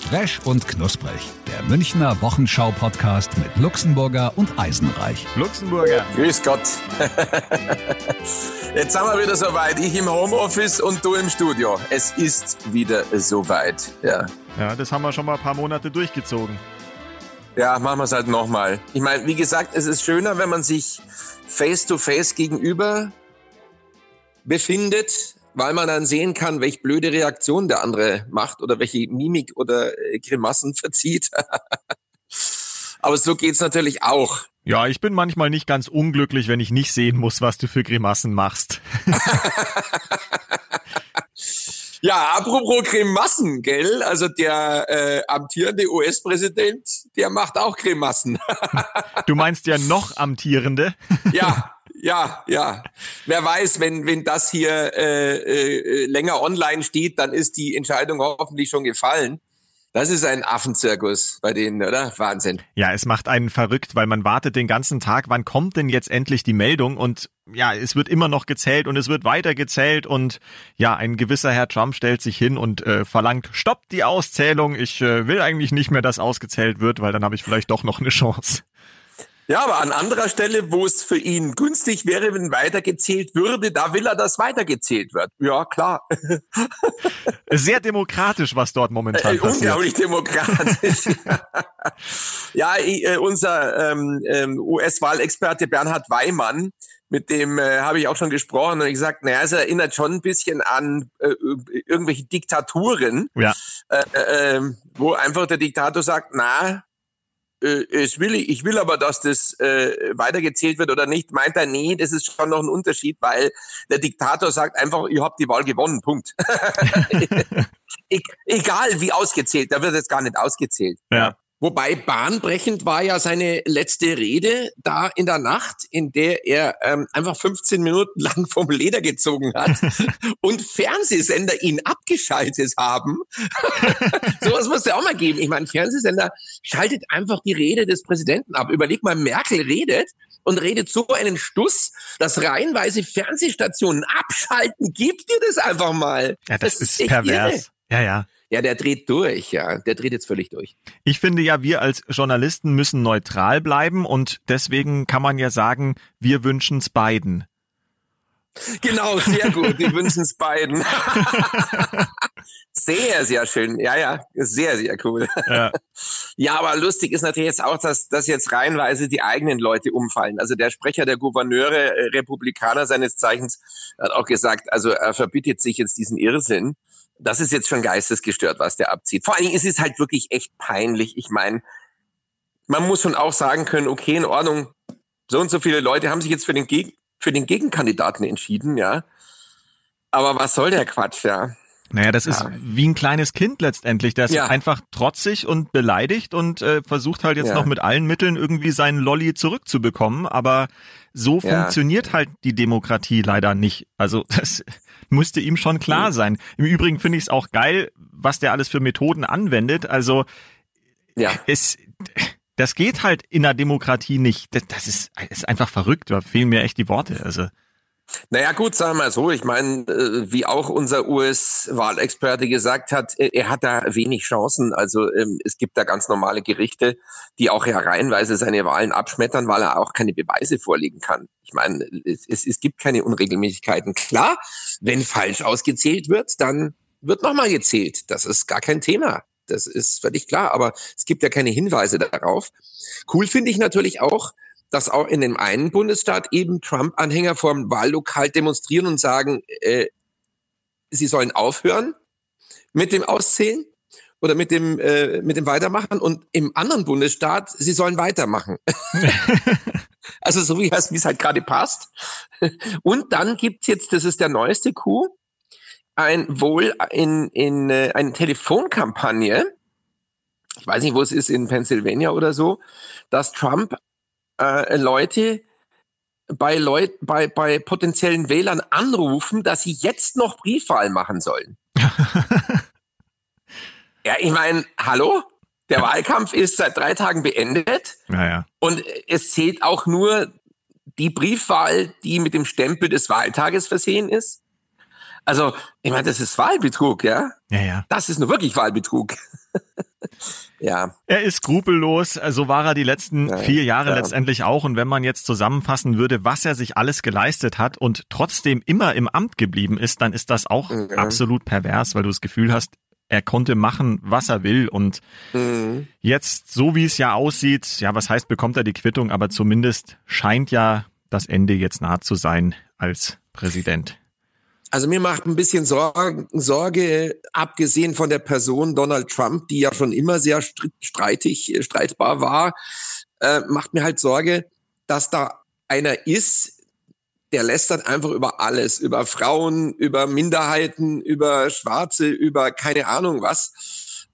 Fresh und knusprig. Der Münchner Wochenschau-Podcast mit Luxemburger und Eisenreich. Luxemburger. Grüß Gott. Jetzt sind wir wieder soweit. Ich im Homeoffice und du im Studio. Es ist wieder soweit. Ja. Ja, das haben wir schon mal ein paar Monate durchgezogen. Ja, machen wir es halt nochmal. Ich meine, wie gesagt, es ist schöner, wenn man sich face to face gegenüber befindet, weil man dann sehen kann, welche blöde Reaktion der andere macht oder welche Mimik oder äh, Grimassen verzieht. Aber so geht's natürlich auch. Ja, ich bin manchmal nicht ganz unglücklich, wenn ich nicht sehen muss, was du für Grimassen machst. ja, apropos Grimassen, gell? Also der äh, amtierende US-Präsident, der macht auch Grimassen. du meinst ja noch amtierende? ja, ja, ja. Wer weiß, wenn, wenn das hier äh, äh, länger online steht, dann ist die Entscheidung hoffentlich schon gefallen. Das ist ein Affenzirkus bei denen, oder? Wahnsinn. Ja, es macht einen verrückt, weil man wartet den ganzen Tag, wann kommt denn jetzt endlich die Meldung? Und ja, es wird immer noch gezählt und es wird weiter gezählt und ja, ein gewisser Herr Trump stellt sich hin und äh, verlangt, stoppt die Auszählung. Ich äh, will eigentlich nicht mehr, dass ausgezählt wird, weil dann habe ich vielleicht doch noch eine Chance. Ja, aber an anderer Stelle, wo es für ihn günstig wäre, wenn weitergezählt würde, da will er, dass weitergezählt wird. Ja, klar. Sehr demokratisch, was dort momentan äh, passiert. Unglaublich demokratisch. ja, äh, unser ähm, ähm, US-Wahlexperte Bernhard Weimann, mit dem äh, habe ich auch schon gesprochen und ich gesagt, naja, es erinnert schon ein bisschen an äh, irgendwelche Diktaturen, ja. äh, äh, wo einfach der Diktator sagt, na, äh, es will, ich will aber, dass das äh, weitergezählt wird oder nicht, meint er, nee, das ist schon noch ein Unterschied, weil der Diktator sagt einfach, ihr habt die Wahl gewonnen, Punkt. e egal wie ausgezählt, da wird jetzt gar nicht ausgezählt. Ja. Wobei bahnbrechend war ja seine letzte Rede da in der Nacht, in der er ähm, einfach 15 Minuten lang vom Leder gezogen hat und Fernsehsender ihn abgeschaltet haben. Sowas muss ja auch mal geben. Ich meine, Fernsehsender schaltet einfach die Rede des Präsidenten ab. Überleg mal, Merkel redet und redet so einen Stuss, dass reihenweise Fernsehstationen abschalten. Gib dir das einfach mal. Ja, das, das ist, ist pervers. Irre. Ja, ja. Ja, der dreht durch, ja. Der dreht jetzt völlig durch. Ich finde ja, wir als Journalisten müssen neutral bleiben und deswegen kann man ja sagen, wir wünschen es beiden. Genau, sehr gut. Wir wünschen es beiden. sehr, sehr schön. Ja, ja, sehr, sehr cool. Ja. ja, aber lustig ist natürlich jetzt auch, dass, dass jetzt reihenweise die eigenen Leute umfallen. Also der Sprecher der Gouverneure, äh, Republikaner seines Zeichens, hat auch gesagt, also er verbietet sich jetzt diesen Irrsinn das ist jetzt schon geistesgestört, was der abzieht. Vor allen Dingen ist es halt wirklich echt peinlich. Ich meine, man muss schon auch sagen können, okay, in Ordnung, so und so viele Leute haben sich jetzt für den, Geg für den Gegenkandidaten entschieden, ja. Aber was soll der Quatsch, ja? Naja, das ist wie ein kleines Kind letztendlich. Der ist ja. einfach trotzig und beleidigt und äh, versucht halt jetzt ja. noch mit allen Mitteln irgendwie seinen Lolli zurückzubekommen. Aber so ja. funktioniert halt die Demokratie leider nicht. Also das müsste ihm schon klar sein. Im Übrigen finde ich es auch geil, was der alles für Methoden anwendet. Also ja. es das geht halt in der Demokratie nicht. Das, das ist, ist einfach verrückt. Da fehlen mir echt die Worte. Also naja gut, sagen wir mal so. Ich meine, äh, wie auch unser US-Wahlexperte gesagt hat, äh, er hat da wenig Chancen. Also ähm, es gibt da ganz normale Gerichte, die auch ja reihenweise seine Wahlen abschmettern, weil er auch keine Beweise vorlegen kann. Ich meine, es, es, es gibt keine Unregelmäßigkeiten. Klar, wenn falsch ausgezählt wird, dann wird nochmal gezählt. Das ist gar kein Thema. Das ist völlig klar. Aber es gibt ja keine Hinweise darauf. Cool finde ich natürlich auch, dass auch in dem einen Bundesstaat eben Trump-Anhänger vorm Wahllokal demonstrieren und sagen, äh, sie sollen aufhören mit dem Auszählen oder mit dem äh, mit dem Weitermachen und im anderen Bundesstaat sie sollen weitermachen. also so wie es halt gerade passt. Und dann gibt's jetzt, das ist der neueste Coup, ein wohl in in äh, eine Telefonkampagne. Ich weiß nicht, wo es ist in Pennsylvania oder so, dass Trump äh, Leute bei Leuten, bei, bei potenziellen Wählern anrufen, dass sie jetzt noch Briefwahl machen sollen. ja, ich meine, hallo? Der Wahlkampf ist seit drei Tagen beendet. Naja. Und es zählt auch nur die Briefwahl, die mit dem Stempel des Wahltages versehen ist. Also, ich meine, das ist Wahlbetrug, ja? Ja, ja. Das ist nur wirklich Wahlbetrug. ja. Er ist skrupellos, so also war er die letzten ja, vier Jahre ja. letztendlich auch. Und wenn man jetzt zusammenfassen würde, was er sich alles geleistet hat und trotzdem immer im Amt geblieben ist, dann ist das auch ja. absolut pervers, weil du das Gefühl hast, er konnte machen, was er will. Und mhm. jetzt, so wie es ja aussieht, ja, was heißt, bekommt er die Quittung, aber zumindest scheint ja das Ende jetzt nah zu sein als Präsident. Also mir macht ein bisschen Sorge, Sorge, abgesehen von der Person Donald Trump, die ja schon immer sehr streitig, äh, streitbar war, äh, macht mir halt Sorge, dass da einer ist, der lästert einfach über alles, über Frauen, über Minderheiten, über Schwarze, über keine Ahnung was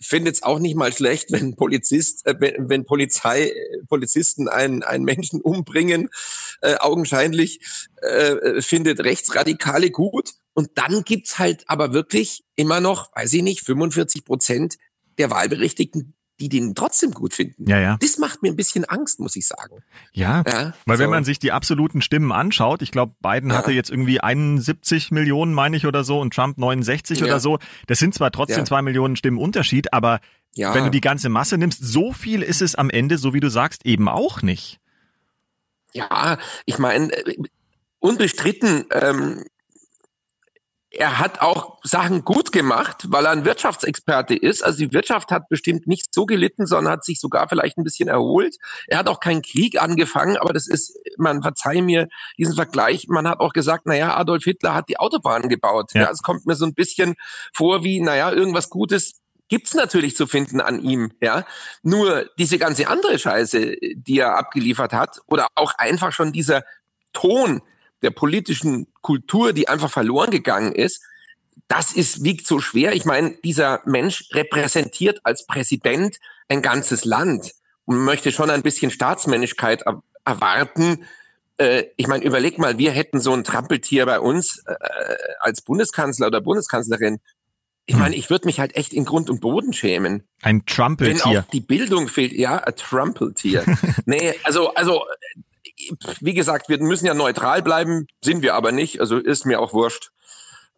finde es auch nicht mal schlecht, wenn Polizist, äh, wenn, wenn Polizei, Polizisten einen, einen Menschen umbringen, äh, augenscheinlich äh, findet Rechtsradikale gut. Und dann gibt's halt aber wirklich immer noch, weiß ich nicht, 45 Prozent der Wahlberechtigten, die den trotzdem gut finden. Ja, ja. Das macht mir ein bisschen Angst, muss ich sagen. Ja, ja weil so. wenn man sich die absoluten Stimmen anschaut, ich glaube, Biden ja. hatte jetzt irgendwie 71 Millionen, meine ich, oder so, und Trump 69 ja. oder so. Das sind zwar trotzdem zwei Millionen Stimmen Unterschied, aber ja. wenn du die ganze Masse nimmst, so viel ist es am Ende, so wie du sagst, eben auch nicht. Ja, ich meine, äh, unbestritten ähm, er hat auch Sachen gut gemacht, weil er ein Wirtschaftsexperte ist. Also die Wirtschaft hat bestimmt nicht so gelitten, sondern hat sich sogar vielleicht ein bisschen erholt. Er hat auch keinen Krieg angefangen, aber das ist, man verzeih mir diesen Vergleich, man hat auch gesagt, naja, Adolf Hitler hat die Autobahnen gebaut. Ja. ja es kommt mir so ein bisschen vor wie, naja, irgendwas Gutes gibt's natürlich zu finden an ihm, ja. Nur diese ganze andere Scheiße, die er abgeliefert hat, oder auch einfach schon dieser Ton, der politischen Kultur, die einfach verloren gegangen ist, das ist, wiegt so schwer. Ich meine, dieser Mensch repräsentiert als Präsident ein ganzes Land und möchte schon ein bisschen Staatsmännlichkeit erwarten. Äh, ich meine, überleg mal, wir hätten so ein Trampeltier bei uns äh, als Bundeskanzler oder Bundeskanzlerin. Ich meine, ich würde mich halt echt in Grund und Boden schämen. Ein Trampeltier. Wenn auch die Bildung fehlt, ja, ein Trampeltier. nee, also, also wie gesagt, wir müssen ja neutral bleiben, sind wir aber nicht, also ist mir auch wurscht.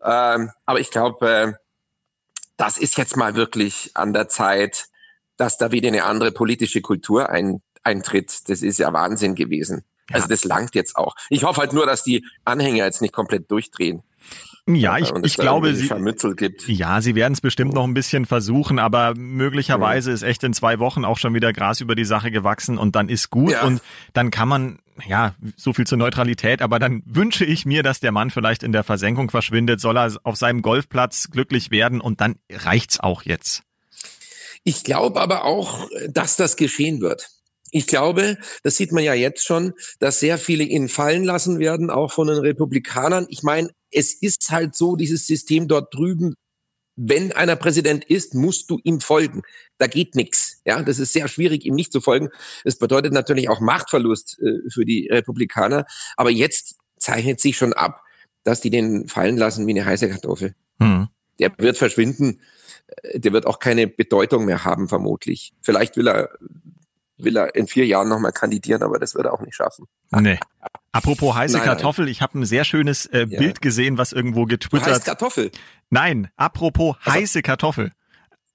Ähm, aber ich glaube, äh, das ist jetzt mal wirklich an der Zeit, dass da wieder eine andere politische Kultur ein, eintritt. Das ist ja Wahnsinn gewesen. Ja. Also das langt jetzt auch. Ich hoffe halt nur, dass die Anhänger jetzt nicht komplett durchdrehen. Ja, ich, ich glaube, sie, ja, sie werden es bestimmt noch ein bisschen versuchen, aber möglicherweise mhm. ist echt in zwei Wochen auch schon wieder Gras über die Sache gewachsen und dann ist gut ja. und dann kann man, ja, so viel zur Neutralität, aber dann wünsche ich mir, dass der Mann vielleicht in der Versenkung verschwindet, soll er auf seinem Golfplatz glücklich werden und dann reicht's auch jetzt. Ich glaube aber auch, dass das geschehen wird. Ich glaube, das sieht man ja jetzt schon, dass sehr viele ihn fallen lassen werden, auch von den Republikanern. Ich meine, es ist halt so, dieses System dort drüben, wenn einer Präsident ist, musst du ihm folgen. Da geht nichts. Ja, das ist sehr schwierig, ihm nicht zu folgen. Es bedeutet natürlich auch Machtverlust äh, für die Republikaner. Aber jetzt zeichnet sich schon ab, dass die den fallen lassen wie eine heiße Kartoffel. Hm. Der wird verschwinden. Äh, der wird auch keine Bedeutung mehr haben, vermutlich. Vielleicht will er will er in vier Jahren nochmal kandidieren, aber das wird er auch nicht schaffen. Nee. Apropos heiße nein, Kartoffel, nein. ich habe ein sehr schönes äh, ja. Bild gesehen, was irgendwo getwittert. Heiße Kartoffel. Nein, apropos also, heiße Kartoffel.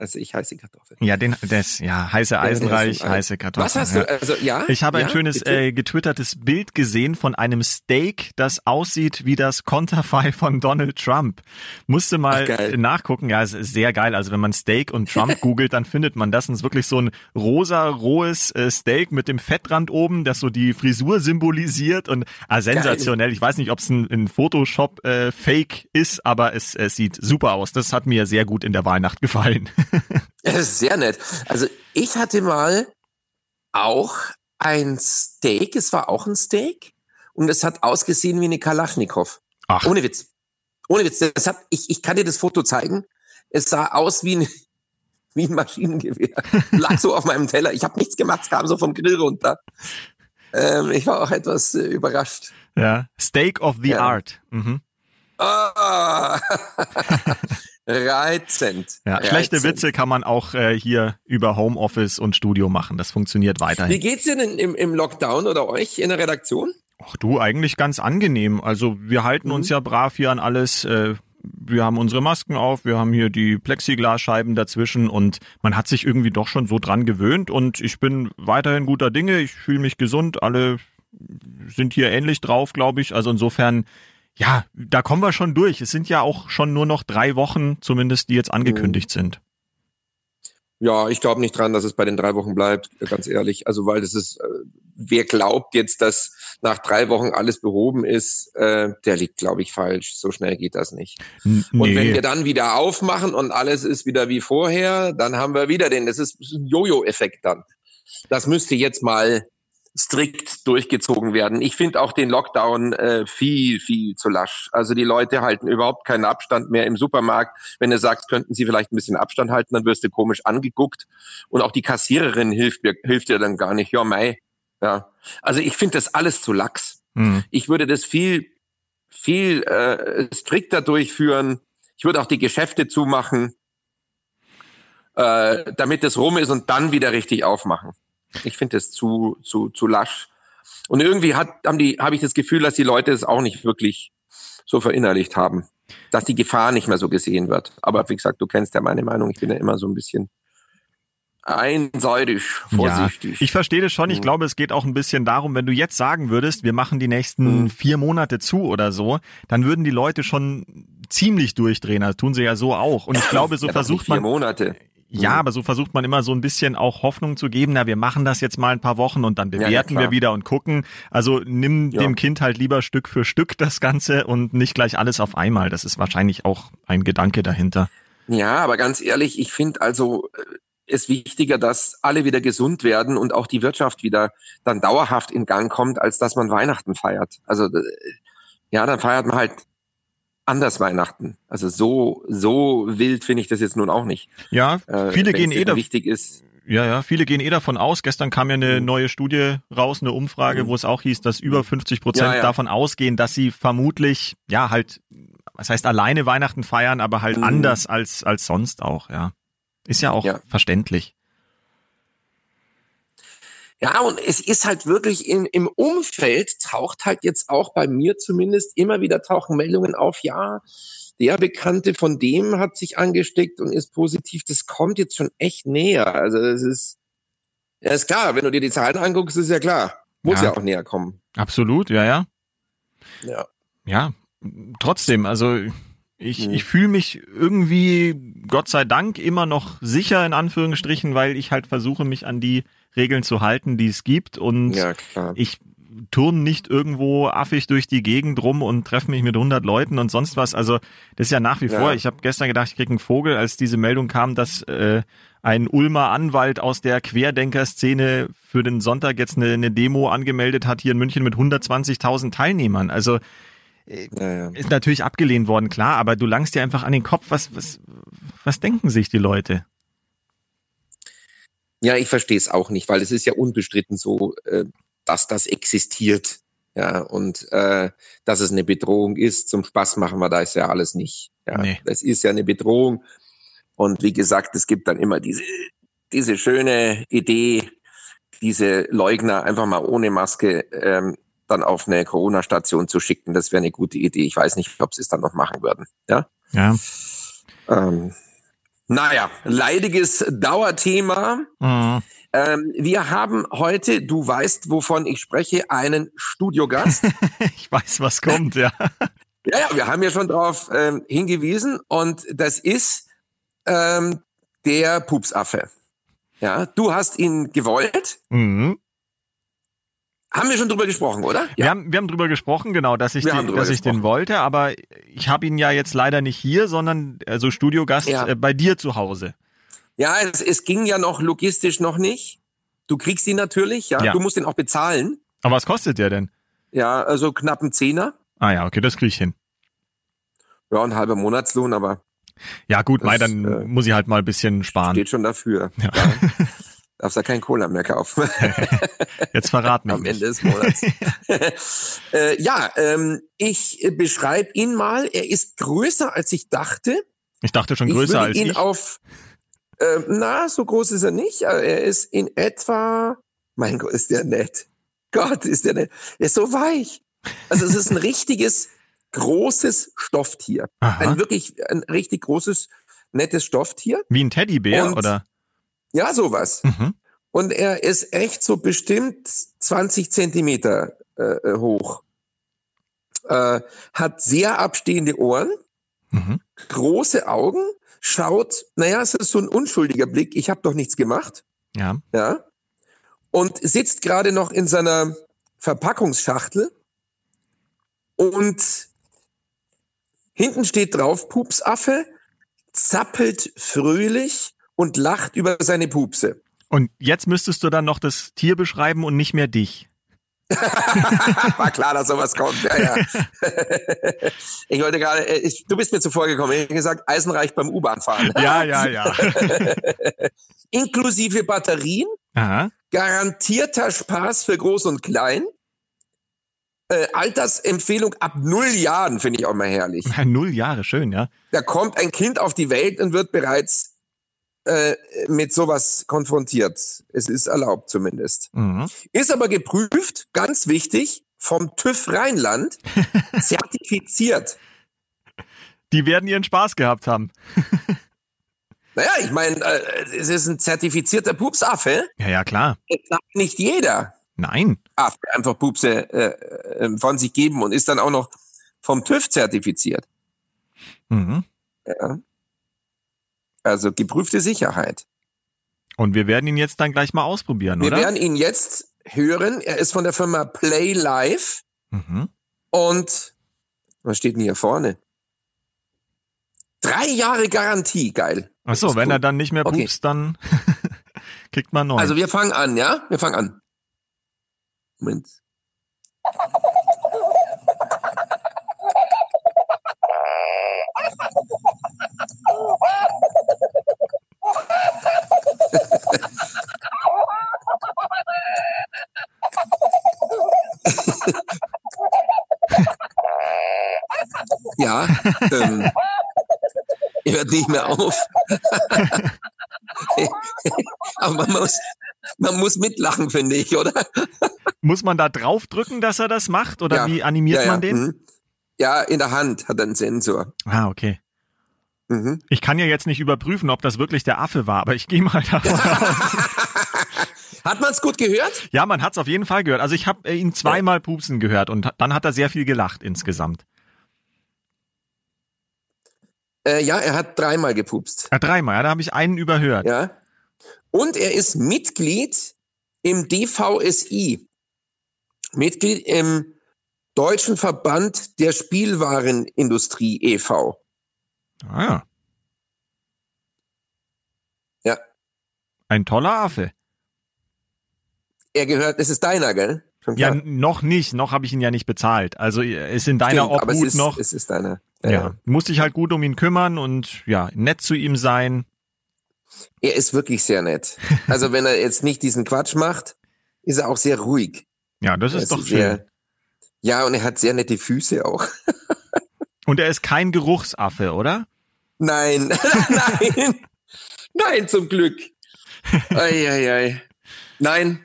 Also ich heiße Kartoffel. Ja, den, das, ja, heiße Eisenreich, heiße Kartoffel. Was hast du, also ja? Ich habe ja, ein schönes äh, getwittertes Bild gesehen von einem Steak, das aussieht wie das Konterfei von Donald Trump. Musste mal Ach, nachgucken. Ja, es ist sehr geil. Also wenn man Steak und Trump googelt, dann findet man das. Und es ist wirklich so ein rosa, rohes äh, Steak mit dem Fettrand oben, das so die Frisur symbolisiert und ah, sensationell. Geil. Ich weiß nicht, ob es ein, ein Photoshop äh, Fake ist, aber es, es sieht super aus. Das hat mir sehr gut in der Wahlnacht gefallen. Das ist sehr nett. Also ich hatte mal auch ein Steak, es war auch ein Steak und es hat ausgesehen wie eine Kalaschnikow. Ach. Ohne Witz. Ohne Witz. Das hat, ich, ich kann dir das Foto zeigen. Es sah aus wie ein, wie ein Maschinengewehr. Lag so auf meinem Teller. Ich habe nichts gemacht, es kam so vom Grill runter. Ähm, ich war auch etwas äh, überrascht. Ja, Steak of the ja. Art. Mhm. Ah, reizend. Ja, reizend. schlechte Witze kann man auch äh, hier über Homeoffice und Studio machen. Das funktioniert weiterhin. Wie geht's dir denn im, im Lockdown oder euch in der Redaktion? Ach du, eigentlich ganz angenehm. Also wir halten mhm. uns ja brav hier an alles. Äh, wir haben unsere Masken auf, wir haben hier die Plexiglasscheiben dazwischen und man hat sich irgendwie doch schon so dran gewöhnt und ich bin weiterhin guter Dinge, ich fühle mich gesund, alle sind hier ähnlich drauf, glaube ich. Also insofern ja, da kommen wir schon durch. Es sind ja auch schon nur noch drei Wochen, zumindest, die jetzt angekündigt mhm. sind. Ja, ich glaube nicht dran, dass es bei den drei Wochen bleibt, ganz ehrlich. Also weil das ist, äh, wer glaubt jetzt, dass nach drei Wochen alles behoben ist, äh, der liegt, glaube ich, falsch. So schnell geht das nicht. Nee. Und wenn wir dann wieder aufmachen und alles ist wieder wie vorher, dann haben wir wieder den, das ist ein Jojo-Effekt dann. Das müsste jetzt mal strikt durchgezogen werden. Ich finde auch den Lockdown äh, viel, viel zu lasch. Also die Leute halten überhaupt keinen Abstand mehr im Supermarkt. Wenn du sagst, könnten sie vielleicht ein bisschen Abstand halten, dann wirst du komisch angeguckt. Und auch die Kassiererin hilft, mir, hilft dir dann gar nicht. Ja, mei. Ja. Also ich finde das alles zu lax. Mhm. Ich würde das viel, viel äh, strikter durchführen. Ich würde auch die Geschäfte zumachen, äh, damit das rum ist und dann wieder richtig aufmachen. Ich finde das zu, zu, zu lasch. Und irgendwie hat, haben die, habe ich das Gefühl, dass die Leute es auch nicht wirklich so verinnerlicht haben, dass die Gefahr nicht mehr so gesehen wird. Aber wie gesagt, du kennst ja meine Meinung. Ich bin ja immer so ein bisschen einseitig, vorsichtig. Ja, ich verstehe das schon. Ich mhm. glaube, es geht auch ein bisschen darum, wenn du jetzt sagen würdest, wir machen die nächsten mhm. vier Monate zu oder so, dann würden die Leute schon ziemlich durchdrehen. Das tun sie ja so auch. Und ich glaube, so ja, versucht vier man. Monate. Ja, mhm. aber so versucht man immer so ein bisschen auch Hoffnung zu geben. Na, wir machen das jetzt mal ein paar Wochen und dann bewerten ja, ja, wir wieder und gucken. Also nimm ja. dem Kind halt lieber Stück für Stück das Ganze und nicht gleich alles auf einmal. Das ist wahrscheinlich auch ein Gedanke dahinter. Ja, aber ganz ehrlich, ich finde also äh, es wichtiger, dass alle wieder gesund werden und auch die Wirtschaft wieder dann dauerhaft in Gang kommt, als dass man Weihnachten feiert. Also äh, ja, dann feiert man halt anders Weihnachten. Also so, so wild finde ich das jetzt nun auch nicht. Ja, äh, viele äh, gehen eh wichtig ist. Ja, ja, viele gehen eh davon aus. Gestern kam ja eine mhm. neue Studie raus, eine Umfrage, mhm. wo es auch hieß, dass über 50 Prozent ja, ja. davon ausgehen, dass sie vermutlich, ja, halt, was heißt alleine Weihnachten feiern, aber halt mhm. anders als, als sonst auch, ja. Ist ja auch ja. verständlich. Ja, und es ist halt wirklich in, im Umfeld taucht halt jetzt auch bei mir zumindest immer wieder tauchen Meldungen auf, ja, der Bekannte von dem hat sich angesteckt und ist positiv. Das kommt jetzt schon echt näher. Also es ist, ja, ist klar, wenn du dir die Zahlen anguckst, ist ja klar. Muss ja, ja auch näher kommen. Absolut, ja, ja. Ja. Ja, trotzdem, also ich, mhm. ich fühle mich irgendwie, Gott sei Dank, immer noch sicher in Anführungsstrichen, weil ich halt versuche, mich an die Regeln zu halten, die es gibt. Und ja, ich turne nicht irgendwo affig durch die Gegend rum und treffe mich mit 100 Leuten und sonst was. Also das ist ja nach wie ja. vor. Ich habe gestern gedacht, ich krieg einen Vogel, als diese Meldung kam, dass äh, ein Ulmer Anwalt aus der Querdenker-Szene für den Sonntag jetzt eine, eine Demo angemeldet hat hier in München mit 120.000 Teilnehmern. Also ja, ja. ist natürlich abgelehnt worden, klar, aber du langst dir einfach an den Kopf, was, was, was denken sich die Leute? Ja, ich verstehe es auch nicht, weil es ist ja unbestritten so, äh, dass das existiert. Ja, und äh, dass es eine Bedrohung ist, zum Spaß machen wir da ist ja alles nicht. Ja, nee. das ist ja eine Bedrohung. Und wie gesagt, es gibt dann immer diese, diese schöne Idee, diese Leugner einfach mal ohne Maske ähm, dann auf eine Corona-Station zu schicken. Das wäre eine gute Idee. Ich weiß nicht, ob sie es dann noch machen würden. Ja. Ja. Ähm, naja, leidiges Dauerthema. Mhm. Ähm, wir haben heute, du weißt, wovon ich spreche, einen Studiogast. ich weiß, was kommt, ja. ja, ja, wir haben ja schon darauf ähm, hingewiesen und das ist ähm, der Pupsaffe. Ja, du hast ihn gewollt. Mhm. Haben wir schon drüber gesprochen, oder? Ja. Wir, haben, wir haben drüber gesprochen, genau, dass ich, den, dass ich den wollte, aber ich habe ihn ja jetzt leider nicht hier, sondern also Studiogast ja. äh, bei dir zu Hause. Ja, es, es ging ja noch logistisch noch nicht. Du kriegst ihn natürlich, ja. ja. Du musst ihn auch bezahlen. Aber was kostet der denn? Ja, also knapp ein Zehner. Ah ja, okay, das krieg ich hin. Ja, ein halber Monatslohn, aber. Ja, gut, das, Mai, dann äh, muss ich halt mal ein bisschen sparen. Steht schon dafür. Ja. ja. Darfst da kein Cola mehr kaufen. Jetzt verraten wir Am Ende des Monats. äh, ja, ähm, ich beschreibe ihn mal. Er ist größer, als ich dachte. Ich dachte schon größer ich als ihn ich. Auf, äh, na, so groß ist er nicht. Er ist in etwa, mein Gott, ist der nett. Gott, ist der nett. Er ist so weich. Also es ist ein richtiges, großes Stofftier. Aha. Ein wirklich, ein richtig großes, nettes Stofftier. Wie ein Teddybär, Und- oder? Ja, sowas. Mhm. Und er ist echt so bestimmt 20 Zentimeter äh, hoch. Äh, hat sehr abstehende Ohren, Mhm. große Augen, schaut, naja, es ist so ein unschuldiger Blick, ich habe doch nichts gemacht, Ja. ja. Und sitzt gerade noch in seiner Verpackungsschachtel und hinten steht drauf Pupsaffe, zappelt fröhlich und lacht über seine Pupse. Und jetzt müsstest du dann noch das Tier beschreiben und nicht mehr dich. War klar, dass sowas kommt. Ja, ja. ich wollte gerade, äh, ich, du bist mir zuvor gekommen. Ich habe gesagt, Eisenreich beim U-Bahn fahren. Ja, ja, ja. Inklusive Batterien, Aha. garantierter Spaß für Groß und Klein. Äh, Altersempfehlung ab null Jahren finde ich auch mal herrlich. Null Jahre, schön, ja. Da kommt ein Kind auf die Welt und wird bereits äh, mit sowas konfrontiert. Es ist erlaubt zumindest. Mhm. Ist aber geprüft, ganz wichtig, vom TÜV Rheinland, zertifiziert. Die werden ihren Spaß gehabt haben. Naja, ich meine, äh, es ist ein zertifizierter Pupsaffe. Ja, ja, klar. Das sagt nicht jeder Nein. Affe einfach Pupse äh, äh, von sich geben und ist dann auch noch vom TÜV zertifiziert. Mhm. Ja. Also geprüfte Sicherheit. Und wir werden ihn jetzt dann gleich mal ausprobieren, Wir oder? werden ihn jetzt hören. Er ist von der Firma Play Live mhm. und was steht denn hier vorne? Drei Jahre Garantie, geil. Ach so, ist wenn gut. er dann nicht mehr Okay. pupst, dann kriegt man neu. Also wir fangen an, ja? Wir fangen an. Moment. Ja, ähm, er hört nicht mehr auf. Aber man muss, man muss mitlachen, finde ich, oder? Muss man da drauf drücken, dass er das macht? Oder Ja. wie animiert ja, ja. man den? mhm. Ja, in der Hand hat er einen Sensor. Ah, okay. Mhm. Ich kann ja jetzt nicht überprüfen, ob das wirklich der Affe war, aber ich gehe mal davon aus. Hat man es gut gehört? Ja, man hat's auf jeden Fall gehört. Also ich habe äh, ihn zweimal pupsen gehört und dann hat er sehr viel gelacht insgesamt. Äh, ja, er hat dreimal gepupst. Ja, dreimal, ja, da habe ich einen überhört. Ja. Und er ist Mitglied im DVSI. Mitglied im Deutschen Verband der Spielwarenindustrie e.V. Ah, ja. Ja. Ein toller Affe. Er gehört, es ist deiner, gell? Ja, noch nicht, noch habe ich ihn ja nicht bezahlt. Also ist in deiner Stimmt, Obhut ist, noch. Es ist deiner. ja, musste ich halt gut um ihn kümmern und ja, nett zu ihm sein. Er ist wirklich sehr nett. Also wenn er jetzt nicht diesen Quatsch macht, ist er auch sehr ruhig. Ja, das Er ist doch sehr, schön. Ja, und er hat sehr nette Füße auch. Und er ist kein Geruchsaffe, oder? Nein, nein, nein, zum Glück. Ei, ei, ei. Nein,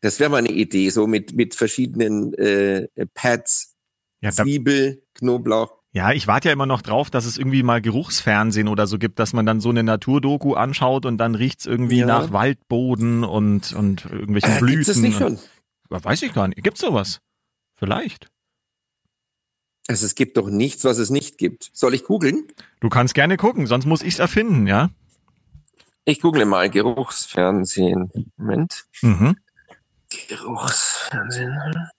das wäre mal eine Idee, so mit, mit verschiedenen äh, Pads, Ja, Zwiebel, Knoblauch. ja, ich warte ja immer noch drauf, dass es irgendwie mal Geruchsfernsehen oder so gibt, dass man dann so eine Naturdoku anschaut und dann riecht's irgendwie Ja. nach Waldboden und, und irgendwelchen Äh, Blüten. gibt's das nicht schon? Ja, Weiß ich gar nicht. Gibt's sowas? Vielleicht. Also es gibt doch nichts, was es nicht gibt. Soll ich googeln? Du kannst gerne gucken, sonst muss ich's erfinden, ja? Ich google mal Geruchsfernsehen. Moment. Mhm. Geruchsfernsehen.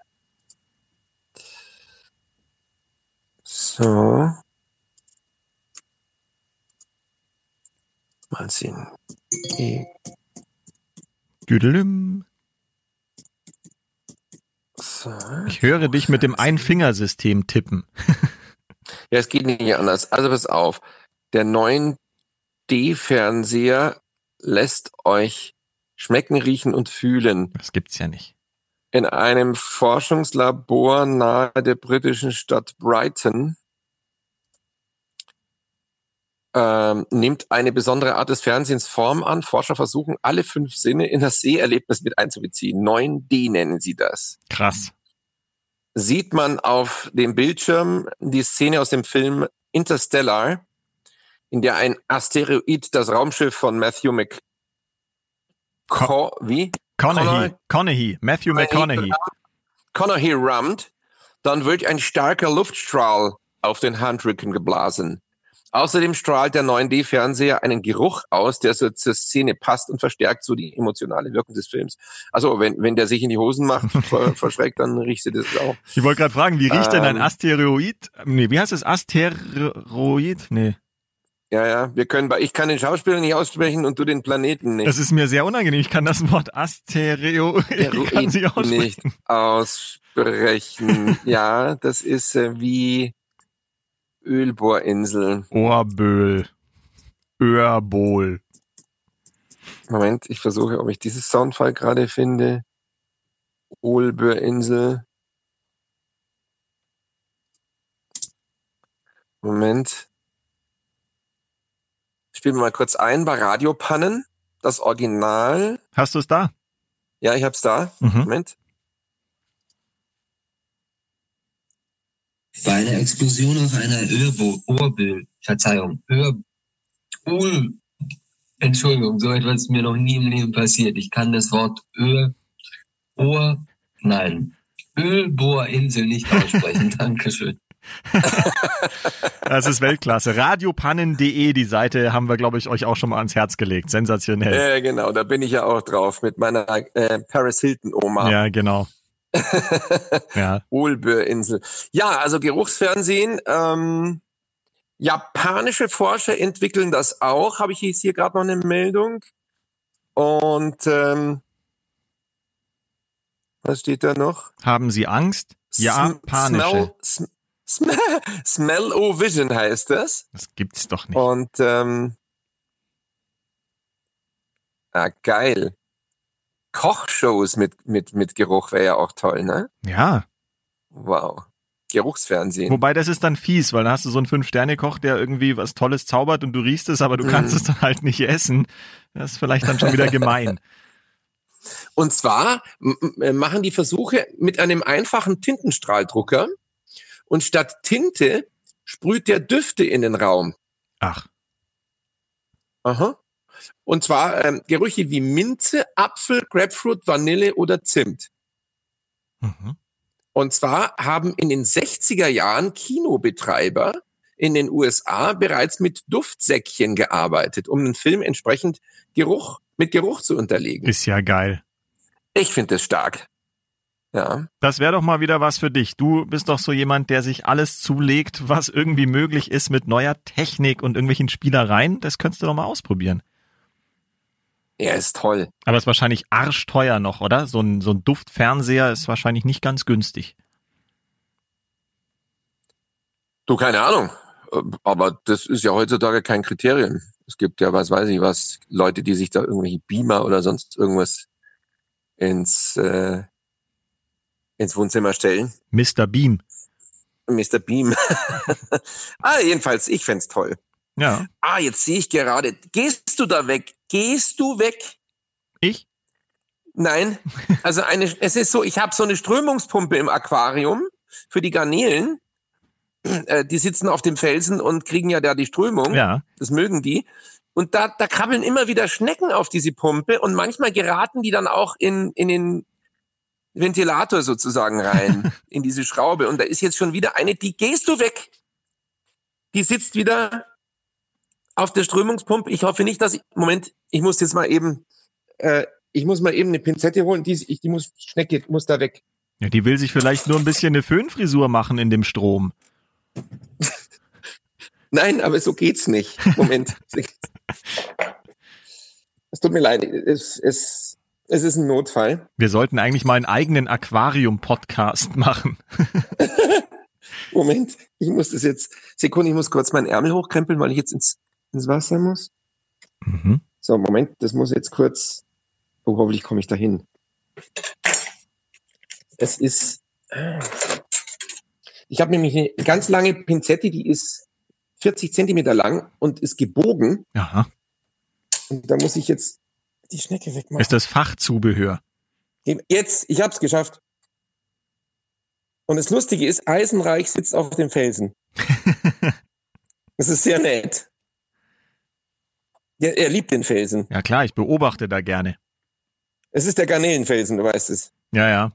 So. Mal sehen. E- Düdelüm. So. Ich höre dich mit dem Einfingersystem tippen. Ja, es geht nicht anders. Also pass auf. Der 9D-Fernseher lässt euch Schmecken, riechen und fühlen. Das gibt's ja nicht. In einem Forschungslabor nahe der britischen Stadt Brighton ähm, nimmt eine besondere Art des Fernsehens Form an. Forscher versuchen, alle fünf Sinne in das Seherlebnis mit einzubeziehen. 9D nennen sie das. Krass. Sieht man auf dem Bildschirm die Szene aus dem Film Interstellar, in der ein Asteroid das Raumschiff von Matthew Mc... Co wie? Conaughey. Conaughey. Matthew McConaughey. Conaughey rammt, dann wird ein starker Luftstrahl auf den Handrücken geblasen. Außerdem strahlt der 9D-Fernseher einen Geruch aus, der so zur Szene passt und verstärkt so die emotionale Wirkung des Films. Also wenn, wenn der sich in die Hosen macht, ver verschreckt, dann riecht sie das auch. Ich wollte gerade fragen, wie riecht ähm, denn ein ähm. Asteroid? Nee, wie heißt es? Asteroid? Nee. Ja, ja, wir können, ich kann den Schauspieler nicht aussprechen und du den Planeten nicht. Das ist mir sehr unangenehm. Ich kann das Wort Asteroid nicht aussprechen. ja, das ist äh, wie Ölbohrinsel. Ohrböhl. Örbol. Moment, ich versuche, ob ich dieses Soundfall gerade finde. Olböhrinsel. Moment. Spielen wir mal kurz ein bei Radiopannen. Das Original. Hast du es da? Ja, ich hab's da. Mhm. Moment. Bei einer Explosion auf einer Ölbohr, Verzeihung, Ör, Öl, Entschuldigung, so etwas ist mir noch nie im Leben passiert. Ich kann das Wort Öl, Ohr, nein, Ölbohrinsel nicht aussprechen. Dankeschön. das ist Weltklasse. Radiopannen.de, die Seite haben wir, glaube ich, euch auch schon mal ans Herz gelegt. Sensationell. Ja, äh, genau, da bin ich ja auch drauf mit meiner äh, Paris Hilton Oma. Ja, genau. Ja. Olböhrinsel. Ja, also Geruchsfernsehen. Ähm, japanische Forscher entwickeln das auch. Habe ich jetzt hier gerade noch eine Meldung. Und ähm, was steht da noch? Haben Sie Angst? Japanische. Smell, smell, smell O Vision heißt das. Das gibt's doch nicht. Und ähm, ah, geil. Kochshows mit, mit, mit Geruch wäre ja auch toll, ne? Ja. Wow. Geruchsfernsehen. Wobei das ist dann fies, weil dann hast du so einen Fünf-Sterne-Koch, der irgendwie was Tolles zaubert und du riechst es, aber du kannst mm. es dann halt nicht essen. Das ist vielleicht dann schon wieder gemein. Und zwar machen die Versuche mit einem einfachen Tintenstrahldrucker und statt Tinte sprüht der Düfte in den Raum. Ach. Aha. Und zwar ähm, Gerüche wie Minze, Apfel, Grapefruit, Vanille oder Zimt. Mhm. Und zwar haben in den 60er Jahren Kinobetreiber in den USA bereits mit Duftsäckchen gearbeitet, um einen Film entsprechend Geruch mit Geruch zu unterlegen. Ist ja geil. Ich finde es stark. Ja. Das wäre doch mal wieder was für dich. Du bist doch so jemand, der sich alles zulegt, was irgendwie möglich ist mit neuer Technik und irgendwelchen Spielereien. Das könntest du doch mal ausprobieren. Er ist toll. Aber ist wahrscheinlich arschteuer noch, oder? So ein, so ein Duftfernseher ist wahrscheinlich nicht ganz günstig. Du, keine Ahnung. Aber das ist ja heutzutage kein Kriterium. Es gibt ja, was weiß ich was, Leute, die sich da irgendwelche Beamer oder sonst irgendwas ins, äh, ins Wohnzimmer stellen. Mr. Beam. Mr. Beam. ah, jedenfalls, ich fände toll. Ja. Ah, jetzt sehe ich gerade. Gehst du da weg? Gehst du weg? Ich? Nein. Also eine, es ist so, ich habe so eine Strömungspumpe im Aquarium für die Garnelen. Äh, die sitzen auf dem Felsen und kriegen ja da die Strömung. Ja. Das mögen die. Und da, da krabbeln immer wieder Schnecken auf diese Pumpe und manchmal geraten die dann auch in, in den Ventilator sozusagen rein, in diese Schraube. Und da ist jetzt schon wieder eine, die gehst du weg. Die sitzt wieder auf der Strömungspumpe. Ich hoffe nicht, dass ich, Moment, ich muss jetzt mal eben, äh, ich muss mal eben eine Pinzette holen. Die, ich, die muss, Schnecke muss da weg. Ja, die will sich vielleicht nur ein bisschen eine Föhnfrisur machen in dem Strom. Nein, aber so geht's nicht. Moment. es tut mir leid. Es, es, es ist ein Notfall. Wir sollten eigentlich mal einen eigenen Aquarium-Podcast machen. Moment, ich muss das jetzt, Sekunde, ich muss kurz meinen Ärmel hochkrempeln, weil ich jetzt ins ins Wasser muss. Mhm. So, Moment, das muss jetzt kurz. Oh, hoffentlich komme ich dahin. Es ist. Ich habe nämlich eine ganz lange Pinzette, die ist 40 Zentimeter lang und ist gebogen. Aha. Und da muss ich jetzt die Schnecke wegmachen. Ist das Fachzubehör? Jetzt, ich habe es geschafft. Und das Lustige ist, Eisenreich sitzt auf dem Felsen. das ist sehr nett. Ja, er liebt den Felsen. Ja klar, ich beobachte da gerne. Es ist der Garnelenfelsen, du weißt es. Ja, ja.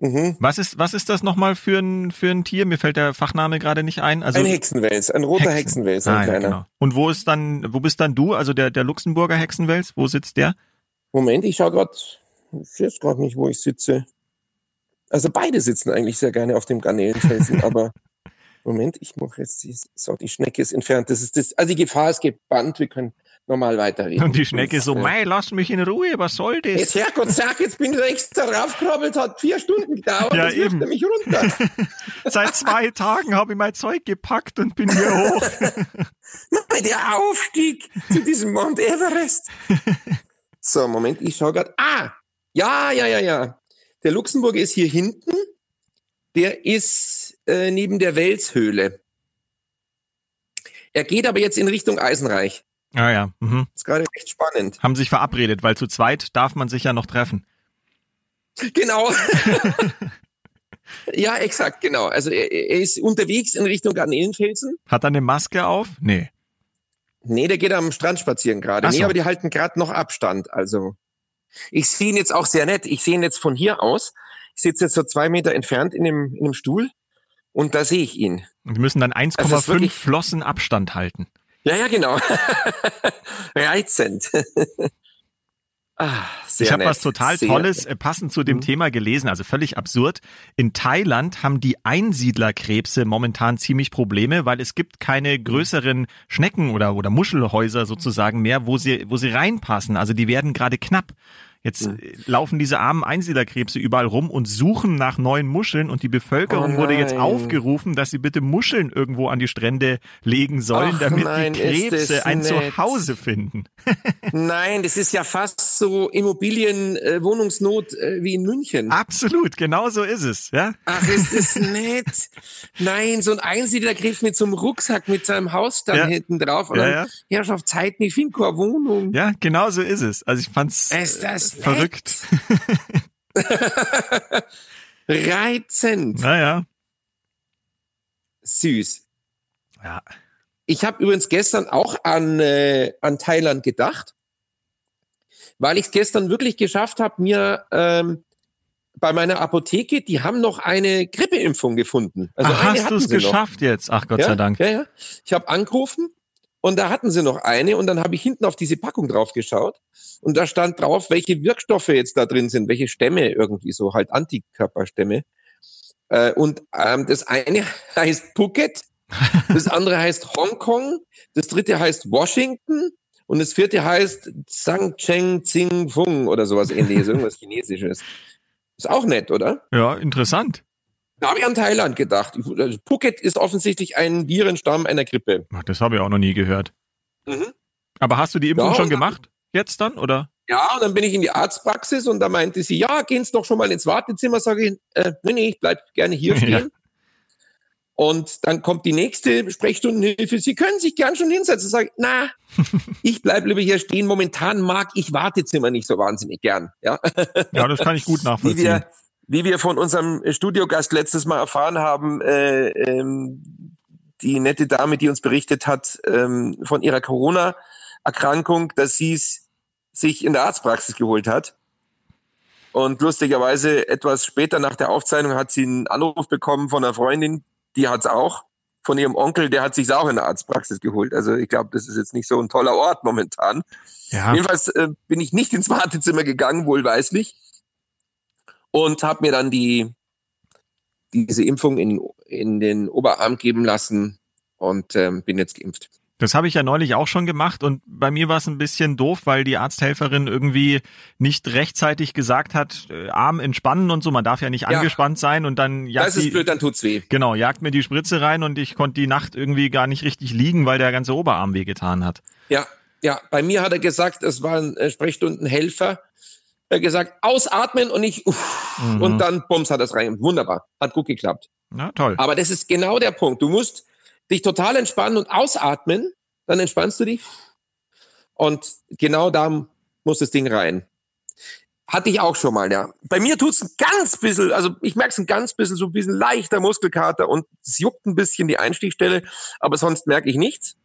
Mhm. Was ist, was ist das nochmal für ein, für ein Tier? Mir fällt der Fachname gerade nicht ein. Also, ein Hexenwels, ein roter Hexen. Hexenwels, ah. Ja, genau. Und wo ist dann, wo bist dann du? Also der, der Luxemburger Hexenwels, wo sitzt der? Moment, ich schau gerade, ich weiß gerade nicht, wo ich sitze. Also beide sitzen eigentlich sehr gerne auf dem Garnelenfelsen, aber Moment, ich mache jetzt die, so, die Schnecke ist entfernt. Das ist das, also die Gefahr ist gebannt, wir können normal weiterreden. Und die Schnecke so, mei, lass mich in Ruhe, was soll das? Jetzt Herrgott, sag, jetzt bin ich extra raufgekrabbelt, hat vier Stunden gedauert, ja, jetzt eben. mich runter. Seit zwei Tagen habe ich mein Zeug gepackt und bin hier hoch. Der Aufstieg zu diesem Mount Everest. So, Moment, ich schaue gerade. Ah, ja, ja, ja, ja. Der Luxemburg ist hier hinten. Der ist äh, neben der Welshöhle. Er geht aber jetzt in Richtung Eisenreich. Ah ja. Mhm. Ist gerade echt spannend. Haben sich verabredet, weil zu zweit darf man sich ja noch treffen. Genau. ja, exakt, genau. Also er, er, ist unterwegs in Richtung Garnelenfelsen. Hat er eine Maske auf? Nee. Nee, der geht am Strand spazieren gerade. So. Nee, aber die halten gerade noch Abstand. Also ich sehe ihn jetzt auch sehr nett. Ich sehe ihn jetzt von hier aus. Ich sitze jetzt so zwei Meter entfernt in dem, in dem Stuhl und da sehe ich ihn. Und die müssen dann 1,5 also Flossen Abstand halten. Ja, ja, genau. Reizend. Ah, ich habe was total sehr Tolles nett. Äh, passend zu dem mhm. Thema gelesen, also völlig absurd. In Thailand haben die Einsiedlerkrebse momentan ziemlich Probleme, weil es gibt keine größeren Schnecken oder, oder Muschelhäuser sozusagen mehr, wo sie, wo sie reinpassen. Also die werden gerade knapp. Jetzt mhm. laufen diese armen Einsiedlerkrebse überall rum und suchen nach neuen Muscheln und die Bevölkerung oh wurde jetzt aufgerufen, dass sie bitte Muscheln irgendwo an die Strände legen sollen, Ach damit nein, die Krebse ein Zuhause finden. nein, das ist ja fast so Immobilienwohnungsnot äh, äh, wie in München. Absolut, genau so ist es, ja. Ach, ist das nett. nein, so ein Einsiedlerkrebs mit so einem Rucksack mit seinem Haus dann ja. hinten drauf und ja, ja. Herrschaft Zeit, ich finde keine Wohnung. Ja, genau so ist es. Also ich fand's. Ist das Verrückt. Reizend. Naja. Süß. Ja. Ich habe übrigens gestern auch an, äh, an Thailand gedacht, weil ich es gestern wirklich geschafft habe, mir ähm, bei meiner Apotheke, die haben noch eine Grippeimpfung gefunden. Also Ach, hast du es geschafft noch. jetzt? Ach Gott ja, sei Dank. Ja, ja. Ich habe angerufen und da hatten sie noch eine und dann habe ich hinten auf diese Packung drauf geschaut und da stand drauf, welche Wirkstoffe jetzt da drin sind, welche Stämme irgendwie so, halt Antikörperstämme. Äh, und ähm, das eine heißt Phuket, das andere heißt Hongkong, das dritte heißt Washington und das vierte heißt Zhang Cheng Tsing Fung oder sowas ähnliches, irgendwas Chinesisches. Ist auch nett, oder? Ja, interessant. Da habe ich an Thailand gedacht. Also Phuket ist offensichtlich ein Virenstamm einer Grippe. Ach, das habe ich auch noch nie gehört. Mhm. Aber hast du die Impfung ja, schon gemacht? Jetzt dann, oder? Ja, und dann bin ich in die Arztpraxis und da meinte sie, ja, gehen Sie doch schon mal ins Wartezimmer. Sage ich, äh, nee, nee, ich bleib gerne hier stehen. Ja. Und dann kommt die nächste Sprechstundenhilfe. Sie können sich gern schon hinsetzen. Sag ich, na, ich bleib lieber hier stehen. Momentan mag ich Wartezimmer nicht so wahnsinnig gern. Ja, ja das kann ich gut nachvollziehen. Wie wir, wie wir von unserem Studiogast letztes Mal erfahren haben, äh, ähm, die nette Dame, die uns berichtet hat ähm, von ihrer Corona-Erkrankung, dass sie es sich in der Arztpraxis geholt hat. Und lustigerweise etwas später nach der Aufzeichnung hat sie einen Anruf bekommen von einer Freundin, die hat es auch, von ihrem Onkel, der hat sich auch in der Arztpraxis geholt. Also ich glaube, das ist jetzt nicht so ein toller Ort momentan. Ja. Jedenfalls äh, bin ich nicht ins Wartezimmer gegangen, wohlweislich und habe mir dann die diese Impfung in, in den Oberarm geben lassen und ähm, bin jetzt geimpft. Das habe ich ja neulich auch schon gemacht und bei mir war es ein bisschen doof, weil die Arzthelferin irgendwie nicht rechtzeitig gesagt hat, äh, Arm entspannen und so, man darf ja nicht ja. angespannt sein und dann jagt Das ist die, blöd, dann tut's weh. Genau, jagt mir die Spritze rein und ich konnte die Nacht irgendwie gar nicht richtig liegen, weil der ganze Oberarm wehgetan hat. Ja. Ja, bei mir hat er gesagt, es war ein äh, Sprechstundenhelfer. Er hat gesagt, ausatmen und ich, uff, mhm. und dann, bums, hat das rein. Wunderbar. Hat gut geklappt. Na, toll. Aber das ist genau der Punkt. Du musst dich total entspannen und ausatmen, dann entspannst du dich. Und genau da muss das Ding rein. Hatte ich auch schon mal, ja. Bei mir tut's ein ganz bisschen, also ich merke es ein ganz bisschen, so ein bisschen leichter Muskelkater und es juckt ein bisschen die Einstichstelle, aber sonst merke ich nichts.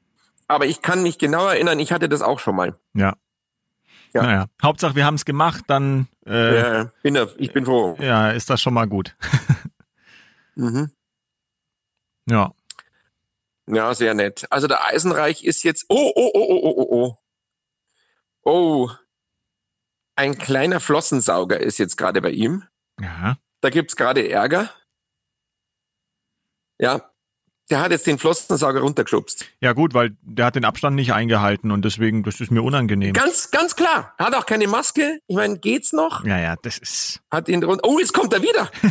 Aber ich kann mich genau erinnern, ich hatte das auch schon mal. Ja. Ja. Naja, Hauptsache wir haben es gemacht, dann äh, ja, bin da, ich bin froh. Ja, ist das schon mal gut. mhm. Ja. Ja, sehr nett. Also der Eisenreich ist jetzt. Oh, oh, oh, oh, oh, oh. Oh. Ein kleiner Flossensauger ist jetzt gerade bei ihm. Ja. Da gibt's gerade Ärger. Ja. Der hat jetzt den Flossensauger runtergeschubst. Ja gut, weil der hat den Abstand nicht eingehalten und deswegen, das ist mir unangenehm. Ganz, ganz klar. Hat auch keine Maske. Ich meine, geht's noch? Ja, ja, das ist. Hat ihn runter. Oh, jetzt kommt er wieder.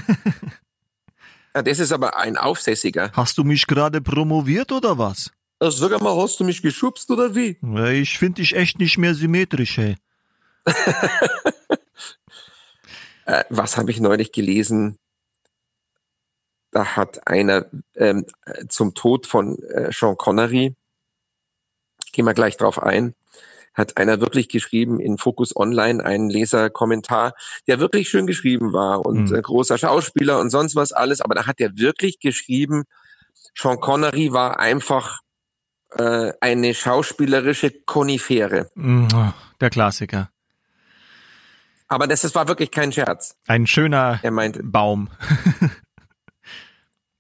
Ja, das ist aber ein Aufsässiger. Hast du mich gerade promoviert oder was? Also, sag mal, hast du mich geschubst oder wie? Ich finde dich echt nicht mehr symmetrisch, ey. äh, was habe ich neulich gelesen? Da hat einer ähm, zum Tod von äh, Sean Connery, gehen wir gleich drauf ein, hat einer wirklich geschrieben in Focus Online, einen Leserkommentar, der wirklich schön geschrieben war und mhm. äh, großer Schauspieler und sonst was alles, aber da hat er wirklich geschrieben, Sean Connery war einfach äh, eine schauspielerische Konifere. Mhm, der Klassiker. Aber das, das war wirklich kein Scherz. Ein schöner er meinte, Baum.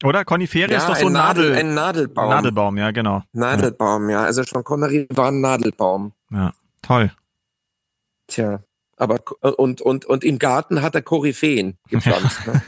Oder? Konifere ja, ist doch so ein, Nadel, ein Nadelbaum. Nadelbaum, ja, genau. Nadelbaum, ja. Also schon Connery war ein Nadelbaum. Ja, toll. Tja, aber und, und, und im Garten hat er Koryphäen gepflanzt. ne?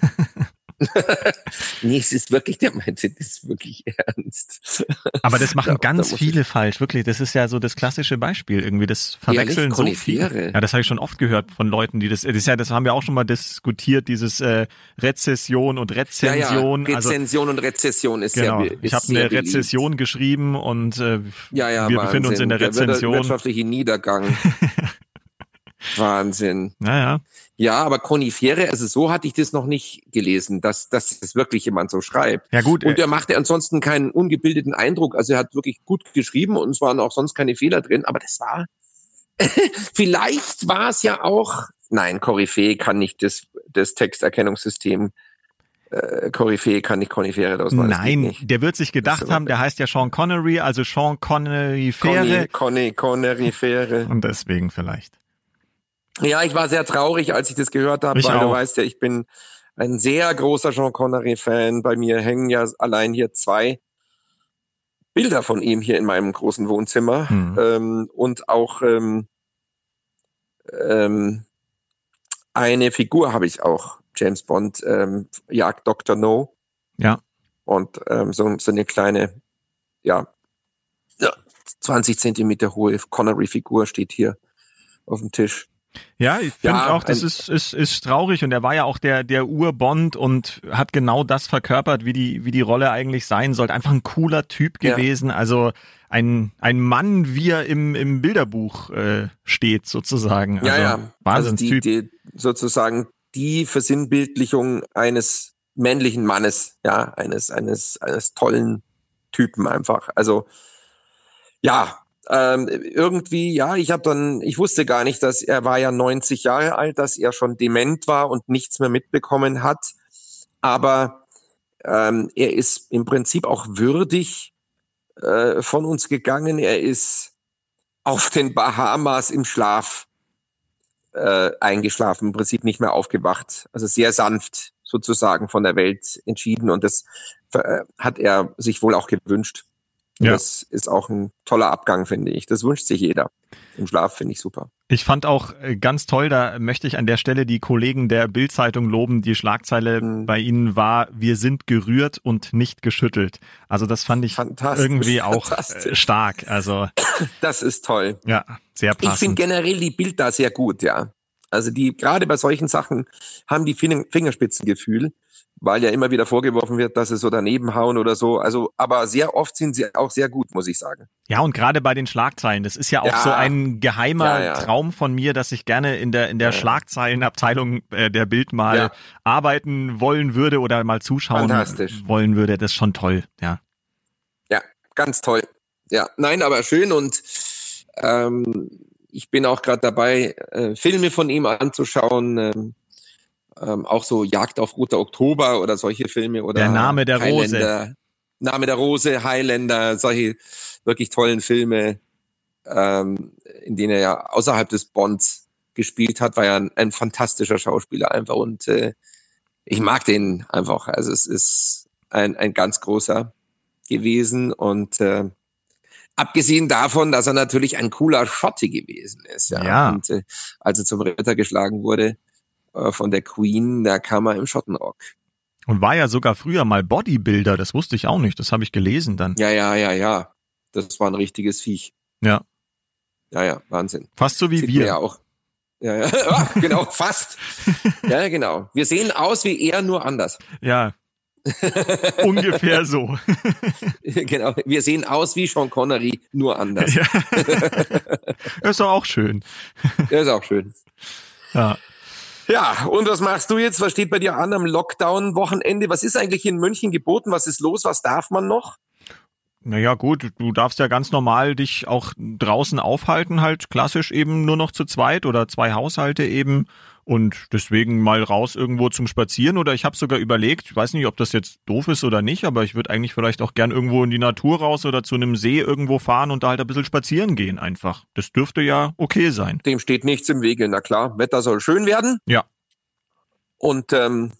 nee, es ist wirklich, der meinte, das ist wirklich ernst. Aber das machen da, ganz da viele falsch, wirklich. Das ist ja so das klassische Beispiel irgendwie. Das verwechseln so viele. Ja, das habe ich schon oft gehört von Leuten, die das, das ist ja, das haben wir auch schon mal diskutiert, dieses äh, Rezession und Rezension. Ja, ja. Rezension also, und Rezession ist genau. sehr Ich habe eine Rezession geschrieben und äh, ja, ja, wir Wahnsinn. befinden uns in der Rezension. Der wirtschaftliche Niedergang. Wahnsinn. Naja. Ja, aber Konifere, also so hatte ich das noch nicht gelesen, dass, dass das wirklich jemand so schreibt. Ja gut. Und er machte ansonsten keinen ungebildeten Eindruck. Also er hat wirklich gut geschrieben und es waren auch sonst keine Fehler drin. Aber das war, vielleicht war es ja auch, nein, Koryphäe kann nicht das, das Texterkennungssystem äh, Koryphäe kann nicht Konifere daraus Nein, der wird sich gedacht haben, der heißt ja Sean Connery, also Sean Connery Fähre. Conny, Connery Fähre. Und deswegen vielleicht. Ja, ich war sehr traurig, als ich das gehört habe, ich weil auch. du weißt ja, ich bin ein sehr großer Sean Connery-Fan. Bei mir hängen ja allein hier zwei Bilder von ihm hier in meinem großen Wohnzimmer mhm. ähm, und auch ähm, ähm, eine Figur habe ich auch, James Bond ähm, jagt Dr. No. Ja. Und ähm, so, so eine kleine, ja, 20 Zentimeter hohe Connery-Figur steht hier auf dem Tisch. Ja, ich finde ja, auch, das ist, ist, ist traurig und er war ja auch der, der Urbond und hat genau das verkörpert, wie die, wie die Rolle eigentlich sein sollte. Einfach ein cooler Typ gewesen, ja. also ein, ein Mann, wie er im, im Bilderbuch äh, steht, sozusagen. Also ja, ja. Wahnsinnstyp. Also die, die, sozusagen die Versinnbildlichung eines männlichen Mannes, ja, eines, eines, eines tollen Typen einfach. Also, ja, ähm, irgendwie, ja, ich habe dann, ich wusste gar nicht, dass er war ja 90 Jahre alt, dass er schon dement war und nichts mehr mitbekommen hat. Aber ähm, er ist im Prinzip auch würdig äh, von uns gegangen. Er ist auf den Bahamas im Schlaf äh, eingeschlafen, im Prinzip nicht mehr aufgewacht. Also sehr sanft sozusagen von der Welt entschieden und das äh, hat er sich wohl auch gewünscht. Ja. Das ist auch ein toller Abgang, finde ich. Das wünscht sich jeder. Im Schlaf finde ich super. Ich fand auch äh, ganz toll, da möchte ich an der Stelle die Kollegen der Bildzeitung loben. Die Schlagzeile mhm. bei ihnen war, wir sind gerührt und nicht geschüttelt. Also das fand ich irgendwie auch äh, stark. Also das ist toll. Ja, sehr passend. Ich finde generell die Bild da sehr gut, ja. Also die, gerade bei solchen Sachen haben die Fingerspitzengefühl weil ja immer wieder vorgeworfen wird, dass sie so daneben hauen oder so. Also, aber sehr oft sind sie auch sehr gut, muss ich sagen. Ja, und gerade bei den Schlagzeilen, das ist ja auch ja. so ein geheimer ja, ja. Traum von mir, dass ich gerne in der in der Schlagzeilenabteilung äh, der Bild mal arbeiten wollen würde oder mal zuschauen wollen würde. Das ist schon toll, ja. Ja, ganz toll. Ja, nein, aber schön und ähm, ich bin auch gerade dabei, äh, Filme von ihm anzuschauen. Ähm, ähm, auch so Jagd auf Roter Oktober oder solche Filme oder Der Name der Highlander, Rose. Name der Rose, Highlander, solche wirklich tollen Filme, ähm, in denen er ja außerhalb des Bonds gespielt hat, war ja ein, ein fantastischer Schauspieler einfach und äh, ich mag den einfach. Also es ist ein, ein ganz großer gewesen und äh, abgesehen davon, dass er natürlich ein cooler Schotte gewesen ist. Ja. ja. Und äh, als er zum Ritter geschlagen wurde, von der Queen, da kam er im Schottenrock. Und war ja sogar früher mal Bodybuilder, das wusste ich auch nicht, das habe ich gelesen dann. Ja, ja, ja, ja. Das war ein richtiges Viech. Ja. Ja, ja, Wahnsinn. Fast so wie Sieht wir. Ja, auch. Ja, ja, genau, fast. Ja, genau. Wir sehen aus wie er, nur anders. Ja. Ungefähr so. genau. Wir sehen aus wie Sean Connery, nur anders. Ja. ist doch auch schön. ist auch schön. Ja. Ja, und was machst du jetzt? Was steht bei dir an am Lockdown-Wochenende? Was ist eigentlich in München geboten? Was ist los? Was darf man noch? Naja, gut, du darfst ja ganz normal dich auch draußen aufhalten, halt klassisch eben nur noch zu zweit oder zwei Haushalte eben und deswegen mal raus irgendwo zum Spazieren oder ich habe sogar überlegt, ich weiß nicht, ob das jetzt doof ist oder nicht, aber ich würde eigentlich vielleicht auch gern irgendwo in die Natur raus oder zu einem See irgendwo fahren und da halt ein bisschen spazieren gehen einfach. Das dürfte ja okay sein. Dem steht nichts im Wege, na klar. Wetter soll schön werden. Ja. Und ähm,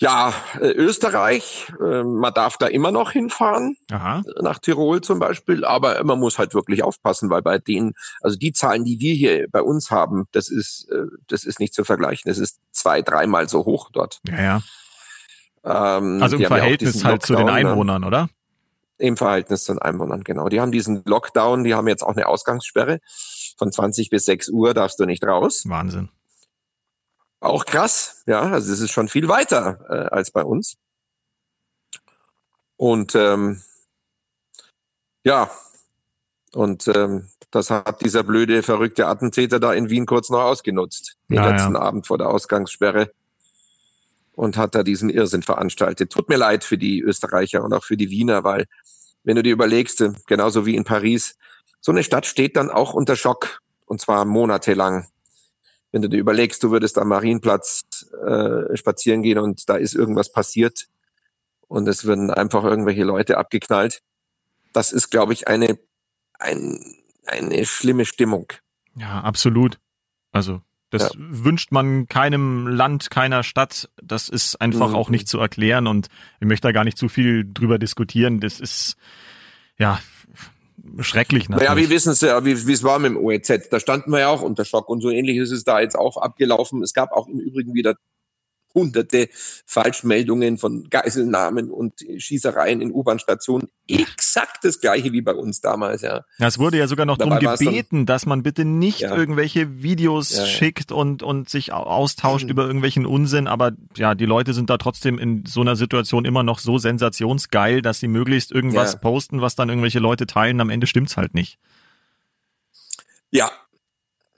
ja, äh, Österreich, äh, man darf da immer noch hinfahren, Aha. nach Tirol zum Beispiel, aber man muss halt wirklich aufpassen, weil bei denen, also die Zahlen, die wir hier bei uns haben, das ist, äh, das ist nicht zu vergleichen. Das ist zwei, dreimal so hoch dort. Ja, ja. Ähm, also im Verhältnis ja halt zu den ne? Einwohnern, oder? Im Verhältnis zu den Einwohnern, genau. Die haben diesen Lockdown, die haben jetzt auch eine Ausgangssperre. Von 20 bis 6 Uhr darfst du nicht raus. Wahnsinn. Auch krass, ja, also es ist schon viel weiter äh, als bei uns. Und ähm, ja, und ähm, das hat dieser blöde, verrückte Attentäter da in Wien kurz noch ausgenutzt, den Na, letzten. Abend vor der Ausgangssperre und hat da diesen Irrsinn veranstaltet. Tut mir leid für die Österreicher und auch für die Wiener, weil wenn du dir überlegst, äh, genauso wie in Paris, so eine Stadt steht dann auch unter Schock und zwar monatelang wenn du dir überlegst, du würdest am Marienplatz äh, spazieren gehen und da ist irgendwas passiert und es würden einfach irgendwelche Leute abgeknallt. Das ist, glaube ich, eine, ein, eine schlimme Stimmung. Ja, absolut. Also das ja. wünscht man keinem Land, keiner Stadt. Das ist einfach mhm. auch nicht zu erklären und ich möchte da gar nicht zu viel drüber diskutieren. Das ist, ja, schrecklich natürlich. Naja, wir wissen es ja, wie es war mit dem OEZ. Da standen wir ja auch unter Schock und so ähnlich ist es da jetzt auch abgelaufen. Es gab auch im Übrigen wieder hunderte Falschmeldungen von Geiselnahmen und Schießereien in U-Bahn-Stationen. Exakt das gleiche wie bei uns damals, ja. ja es wurde ja sogar noch darum gebeten, dann, dass man bitte nicht ja. irgendwelche Videos ja, schickt und, und sich austauscht mhm. über irgendwelchen Unsinn, aber ja, die Leute sind da trotzdem in so einer Situation immer noch so sensationsgeil, dass sie möglichst irgendwas posten, was dann irgendwelche Leute teilen. Am Ende stimmt's halt nicht. Ja,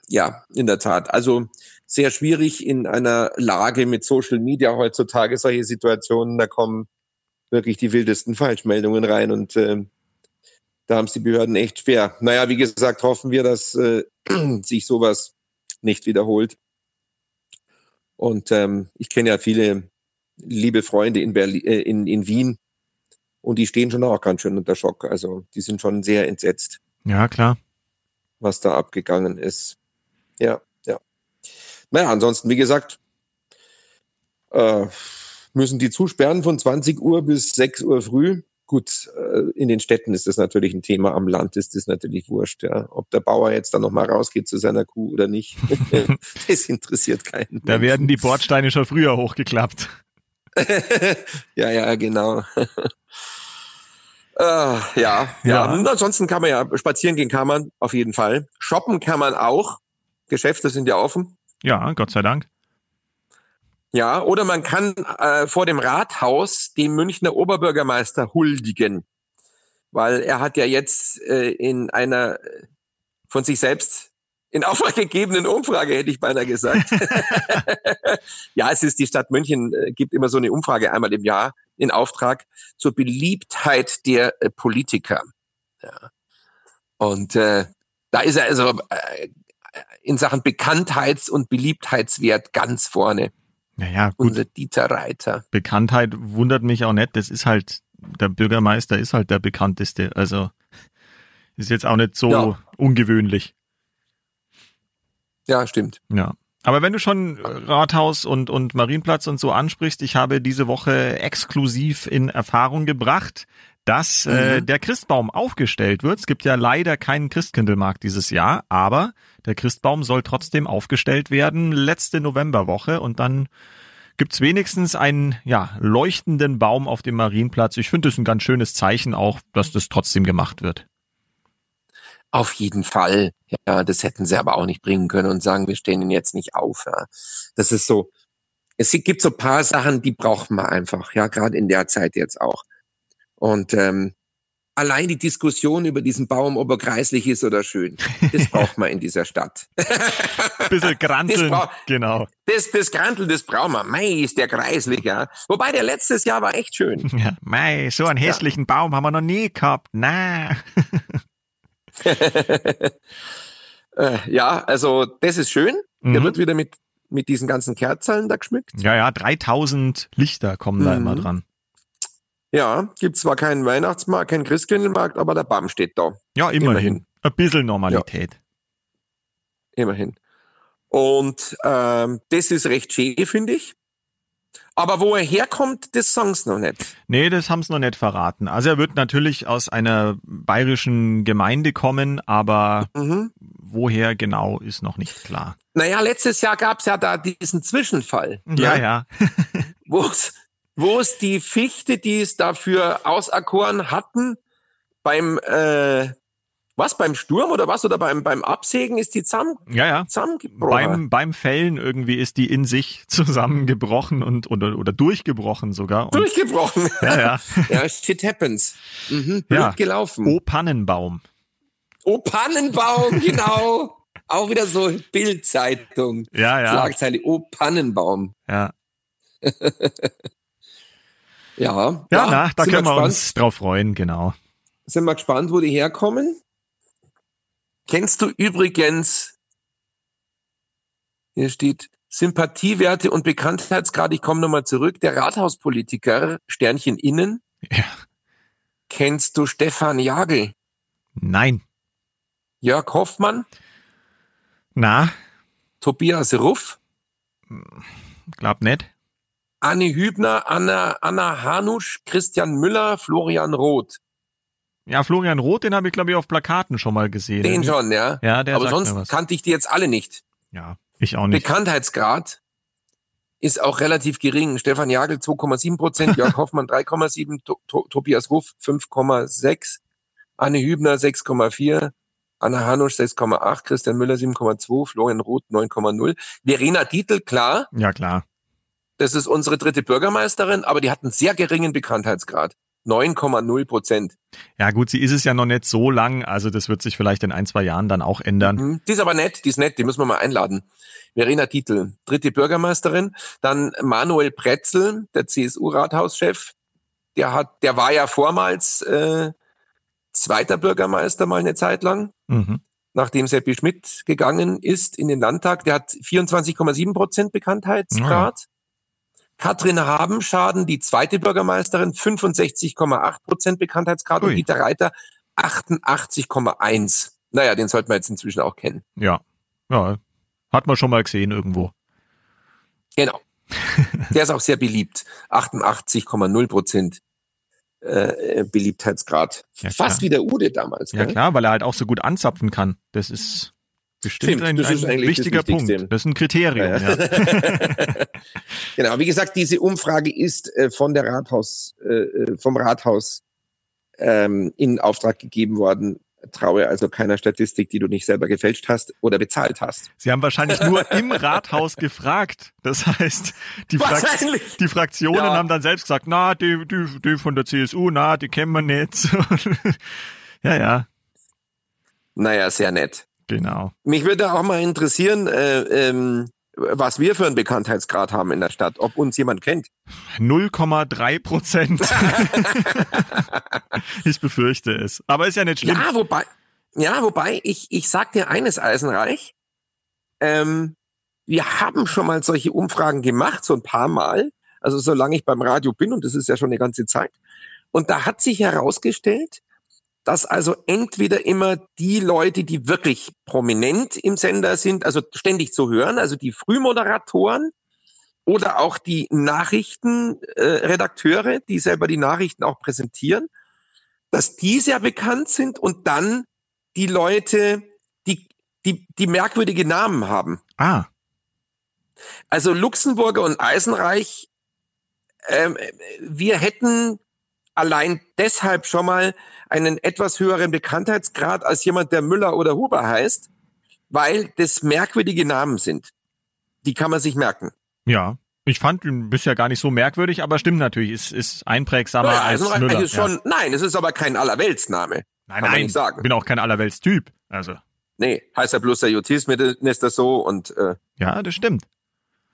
ja, in der Tat. Also sehr schwierig in einer Lage mit Social Media heutzutage, solche Situationen, da kommen wirklich die wildesten Falschmeldungen rein und äh, da haben es die Behörden echt schwer. Naja, wie gesagt, hoffen wir, dass äh, sich sowas nicht wiederholt. Und ähm, ich kenne ja viele liebe Freunde in, Berlin, äh, in, in Wien und die stehen schon auch ganz schön unter Schock. Also die sind schon sehr entsetzt. Ja, klar. Was da abgegangen ist. Ja. Naja, ansonsten, wie gesagt, äh, müssen die zusperren von 20 Uhr bis 6 Uhr früh. Gut, äh, in den Städten ist das natürlich ein Thema, am Land ist das natürlich wurscht, ja. Ob der Bauer jetzt dann nochmal rausgeht zu seiner Kuh oder nicht, das interessiert keinen. Da werden die Bordsteine schon früher hochgeklappt. ja, ja, genau. Äh, ja, ja, ja. ansonsten kann man ja spazieren gehen kann man auf jeden Fall. Shoppen kann man auch. Geschäfte sind ja offen. Ja, Gott sei Dank. Ja, oder man kann äh, vor dem Rathaus dem Münchner Oberbürgermeister huldigen, weil er hat ja jetzt äh, in einer von sich selbst in Auftrag gegebenen Umfrage, hätte ich beinahe gesagt. ja, es ist die Stadt München, äh, gibt immer so eine Umfrage einmal im Jahr in Auftrag zur Beliebtheit der äh, Politiker. Ja. Und äh, da ist er also äh, in Sachen Bekanntheits- und Beliebtheitswert ganz vorne. Naja, gut. Unser Dieter Reiter. Bekanntheit wundert mich auch nicht. Das ist halt, der Bürgermeister ist halt der bekannteste. Also ist jetzt auch nicht so ja. ungewöhnlich. Ja, stimmt. Ja. Aber wenn du schon Rathaus und, und Marienplatz und so ansprichst, ich habe diese Woche exklusiv in Erfahrung gebracht, dass äh, mhm. äh, der Christbaum aufgestellt wird. Es gibt ja leider keinen Christkindlmarkt dieses Jahr, aber der Christbaum soll trotzdem aufgestellt werden, letzte Novemberwoche und dann gibt's wenigstens einen ja, leuchtenden Baum auf dem Marienplatz. Ich finde es ein ganz schönes Zeichen auch, dass das trotzdem gemacht wird. Auf jeden Fall. Ja, das hätten sie aber auch nicht bringen können und sagen, wir stehen ihn jetzt nicht auf. Ja. Das ist so. Es gibt so paar Sachen, die braucht man einfach. Ja, gerade in der Zeit jetzt auch. Und ähm, allein die Diskussion über diesen Baum, ob er kreislich ist oder schön, das braucht man in dieser Stadt. Bisschen granteln, das genau. Das, das Granteln, das brauchen wir. Mei, ist der kreislich, ja. Wobei der letztes Jahr war echt schön. Ja, mei, so einen hässlichen ja. Baum haben wir noch nie gehabt. Na. Äh, ja, also das ist schön. Mhm. Der wird wieder mit, mit diesen ganzen Kerzen da geschmückt. Ja, ja, 3000 Lichter kommen mhm. da immer dran. Ja, gibt zwar keinen Weihnachtsmarkt, keinen Christkindlmarkt, aber der Baum steht da. Ja, immerhin. immerhin. Ein bisschen Normalität. Ja. Immerhin. Und ähm, das ist recht schön, finde ich. Aber wo er herkommt, das sagen sie noch nicht. Nee, das haben sie noch nicht verraten. Also er wird natürlich aus einer bayerischen Gemeinde kommen, aber mhm. woher genau ist noch nicht klar. Naja, letztes Jahr gab es ja da diesen Zwischenfall. Ja, ja. wo es die Fichte, die es dafür auserkoren hatten, beim äh, was beim Sturm oder was oder beim beim Absägen ist die zusammen ja ja zusammengebrochen. Beim beim Fällen irgendwie ist die in sich zusammengebrochen und oder oder durchgebrochen sogar. Und, durchgebrochen. Ja ja. ja shit happens. Mhm, ja. gelaufen. O Pannenbaum. O Pannenbaum genau. Auch wieder so Bildzeitung. Ja ja. Schlagzeile O Pannenbaum. Ja. Ja. Ja, ja na, da können wir, wir uns drauf freuen, genau. Sind wir gespannt, wo die herkommen. Kennst du übrigens, hier steht Sympathiewerte und Bekanntheitsgrad, ich komme nochmal zurück, der Rathauspolitiker, Sternchen innen. Ja. Kennst du Stefan Jagel? Nein. Jörg Hoffmann? Na? Tobias Ruff? Glaub nicht. Anne Hübner, Anna, Anna Hanusch, Christian Müller, Florian Roth. Ja, Florian Roth, den habe ich, glaube ich, auf Plakaten schon mal gesehen. Den schon, ja. Ja, der Aber sonst kannte ich die jetzt alle nicht. Ja, ich auch nicht. Bekanntheitsgrad ist auch relativ gering. Stefan Jagel 2,7 Prozent, Jörg Hoffmann 3,7, to to Tobias Ruff 5,6, Anne Hübner 6,4, Anna Hanusch 6,8, Christian Müller 7,2, Florian Roth 9,0. Verena Dietl, klar. Ja, klar. Das ist unsere dritte Bürgermeisterin, aber die hat einen sehr geringen Bekanntheitsgrad. 9,0 Prozent. Ja gut, sie ist es ja noch nicht so lang, also das wird sich vielleicht in ein, zwei Jahren dann auch ändern. Mhm. Die ist aber nett, die ist nett, die müssen wir mal einladen. Verena Titel, dritte Bürgermeisterin. Dann Manuel Pretzel, der CSU-Rathauschef. Der hat, der war ja vormals äh, zweiter Bürgermeister mal eine Zeit lang, mhm. nachdem Seppi Schmidt gegangen ist in den Landtag. Der hat 24,7 Prozent Bekanntheitsgrad. Ja. Katrin Habenschaden, die zweite Bürgermeisterin, 65,8 Prozent Bekanntheitsgrad Ui. und Dieter Reiter 88,1. Naja, den sollten wir jetzt inzwischen auch kennen. Ja, ja, hat man schon mal gesehen irgendwo. Genau. Der ist auch sehr beliebt. 88,0 Prozent äh, Beliebtheitsgrad. Ja, Fast wie der Ude damals. Ja gell? klar, weil er halt auch so gut anzapfen kann. Das ist Bestimmt Stimmt, ein, das ist ein wichtiger Punkt. Das ist ein Kriterium. Ja, ja. genau, wie gesagt, diese Umfrage ist äh, von der Rathaus, äh, äh, vom Rathaus ähm, in Auftrag gegeben worden. Traue also keiner Statistik, die du nicht selber gefälscht hast oder bezahlt hast. Sie haben wahrscheinlich nur im Rathaus gefragt. Das heißt, die, Frakt die Fraktionen haben dann selbst gesagt, na, die, die, die von der CSU, na, die kennen wir nicht. ja, ja. Naja, sehr nett. Genau. Mich würde auch mal interessieren, äh, ähm, was wir für einen Bekanntheitsgrad haben in der Stadt, ob uns jemand kennt. 0,3 Prozent. ich befürchte es. Aber ist ja nicht schlimm. Ja, wobei, ja, wobei, ich, ich sag dir eines, Eisenreich. Ähm, wir haben schon mal solche Umfragen gemacht, so ein paar Mal. Also solange ich beim Radio bin, und das ist ja schon eine ganze Zeit. Und da hat sich herausgestellt, dass also entweder immer die Leute, die wirklich prominent im Sender sind, also ständig zu hören, also die Frühmoderatoren oder auch die Nachrichtenredakteure, die selber die Nachrichten auch präsentieren, dass die sehr bekannt sind und dann die Leute, die, die, die merkwürdige Namen haben. Ah. Also Luxemburger und Eisenreich, ähm, wir hätten allein deshalb schon mal einen etwas höheren Bekanntheitsgrad als jemand, der Müller oder Huber heißt, weil das merkwürdige Namen sind. Die kann man sich merken. Ja. Ich fand ihn bisher gar nicht so merkwürdig, aber stimmt natürlich, ist, ist einprägsamer naja, als also Müller. Ist schon, ja. Nein, es ist aber kein Allerweltsname. Nein, nein, ich bin auch kein Allerweltstyp. Also. Nee, heißt ja bloß der Jutisminister so und äh, Ja, das stimmt.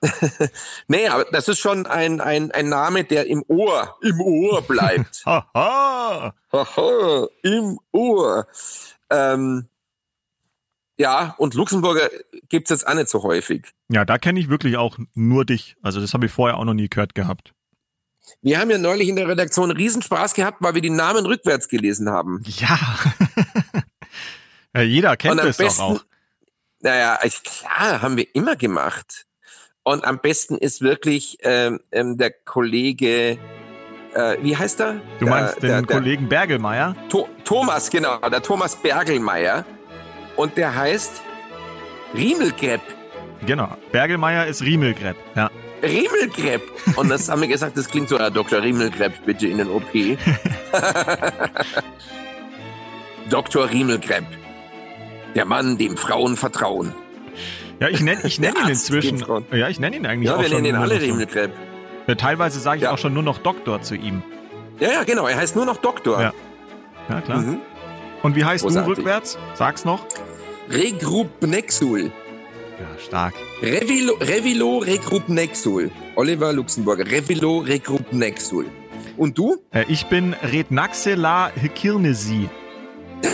nee, aber das ist schon ein, ein, ein Name, der im Ohr, im Ohr bleibt. Haha! Haha, im Ohr. Ähm, ja, und Luxemburger gibt's jetzt auch nicht so häufig. Ja, da kenne ich wirklich auch nur dich. Also das habe ich vorher auch noch nie gehört gehabt. Wir haben ja neulich in der Redaktion Riesenspaß gehabt, weil wir die Namen rückwärts gelesen haben. Ja. ja jeder kennt das doch auch. Naja, klar, haben wir immer gemacht. Und am besten ist wirklich ähm, ähm, der Kollege, äh, wie heißt er? Du meinst der, den der, Kollegen der, Bergelmeier? To Thomas, genau, der Thomas Bergelmeier. Und der heißt Riemelkrepp. Genau, Bergelmeier ist Riemelkrepp, ja. Riemelkrepp. Und das haben wir gesagt, das klingt so, Herr Dr. Riemelkrepp, bitte in den OP. Dr. Riemelkrepp. Der Mann, dem Frauen vertrauen. Ja, ich nenne ich nenn ihn inzwischen. Ja, ich nenne ihn eigentlich ja, auch wir schon. nennen ihn alle Riemelkrepp. Ja, teilweise sage ich ja. auch schon nur noch Doktor zu ihm. Ja, ja, genau. Er heißt nur noch Doktor. Ja, ja klar. Mhm. Und wie heißt Großartig. du rückwärts? Sag's noch. Regrupnexul. Ja, stark. Revilo, Revilo Regrupnexul. Oliver Luxemburger. Revilo Regrupnexul. Und du? Äh, ich bin Rednaxela Hikirnesi.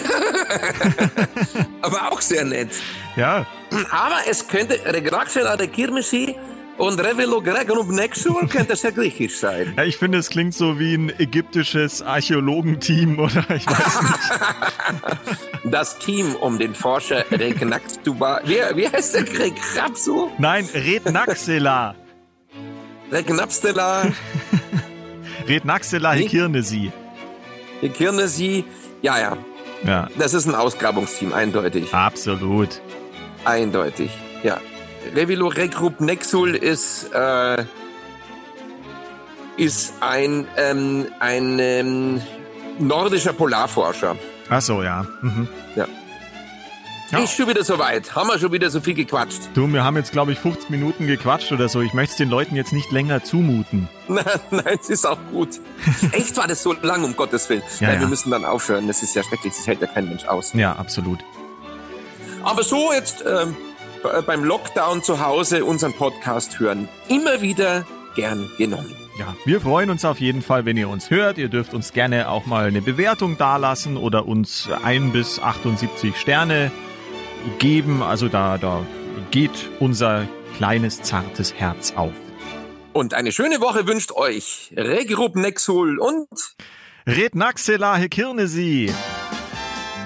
Aber auch sehr nett. Ja. Aber es könnte Regraxela de Kirmesi und Revelo Gregonum Nexul könnte sehr griechisch sein. Ja, ich finde, es klingt so wie ein ägyptisches Archäologenteam oder ich weiß nicht. Das Team um den Forscher Regnaxtuba. Wie, wie heißt der Regrapsu? Nein, Rednaxela. Regnapstela. Rednaxela Hekirnesi. Hekirnesi, ja, ja. Ja. Das ist ein Ausgrabungsteam, eindeutig. Absolut. Eindeutig, ja. Revilo Regrup Nexul ist, äh, ist ein, ähm, ein ähm, nordischer Polarforscher. Ach so, ja. Mhm. Ja. Ja. Ist schon wieder so weit. Haben wir schon wieder so viel gequatscht. Du, wir haben jetzt, glaube ich, 50 Minuten gequatscht oder so. Ich möchte es den Leuten jetzt nicht länger zumuten. Nein, nein, es ist auch gut. Echt war das so lang, um Gottes Willen. Ja, nein, ja. wir müssen dann aufhören. Das ist ja schrecklich. Das hält ja kein Mensch aus. Ja, absolut. Aber so jetzt ähm, beim Lockdown zu Hause unseren Podcast hören. Immer wieder gern genommen. Ja, wir freuen uns auf jeden Fall, wenn ihr uns hört. Ihr dürft uns gerne auch mal eine Bewertung dalassen oder uns ein bis 78 Sterne geben. Also da, da geht unser kleines, zartes Herz auf. Und eine schöne Woche wünscht euch Regrup Nexul und Red Naxela Hekirnesi.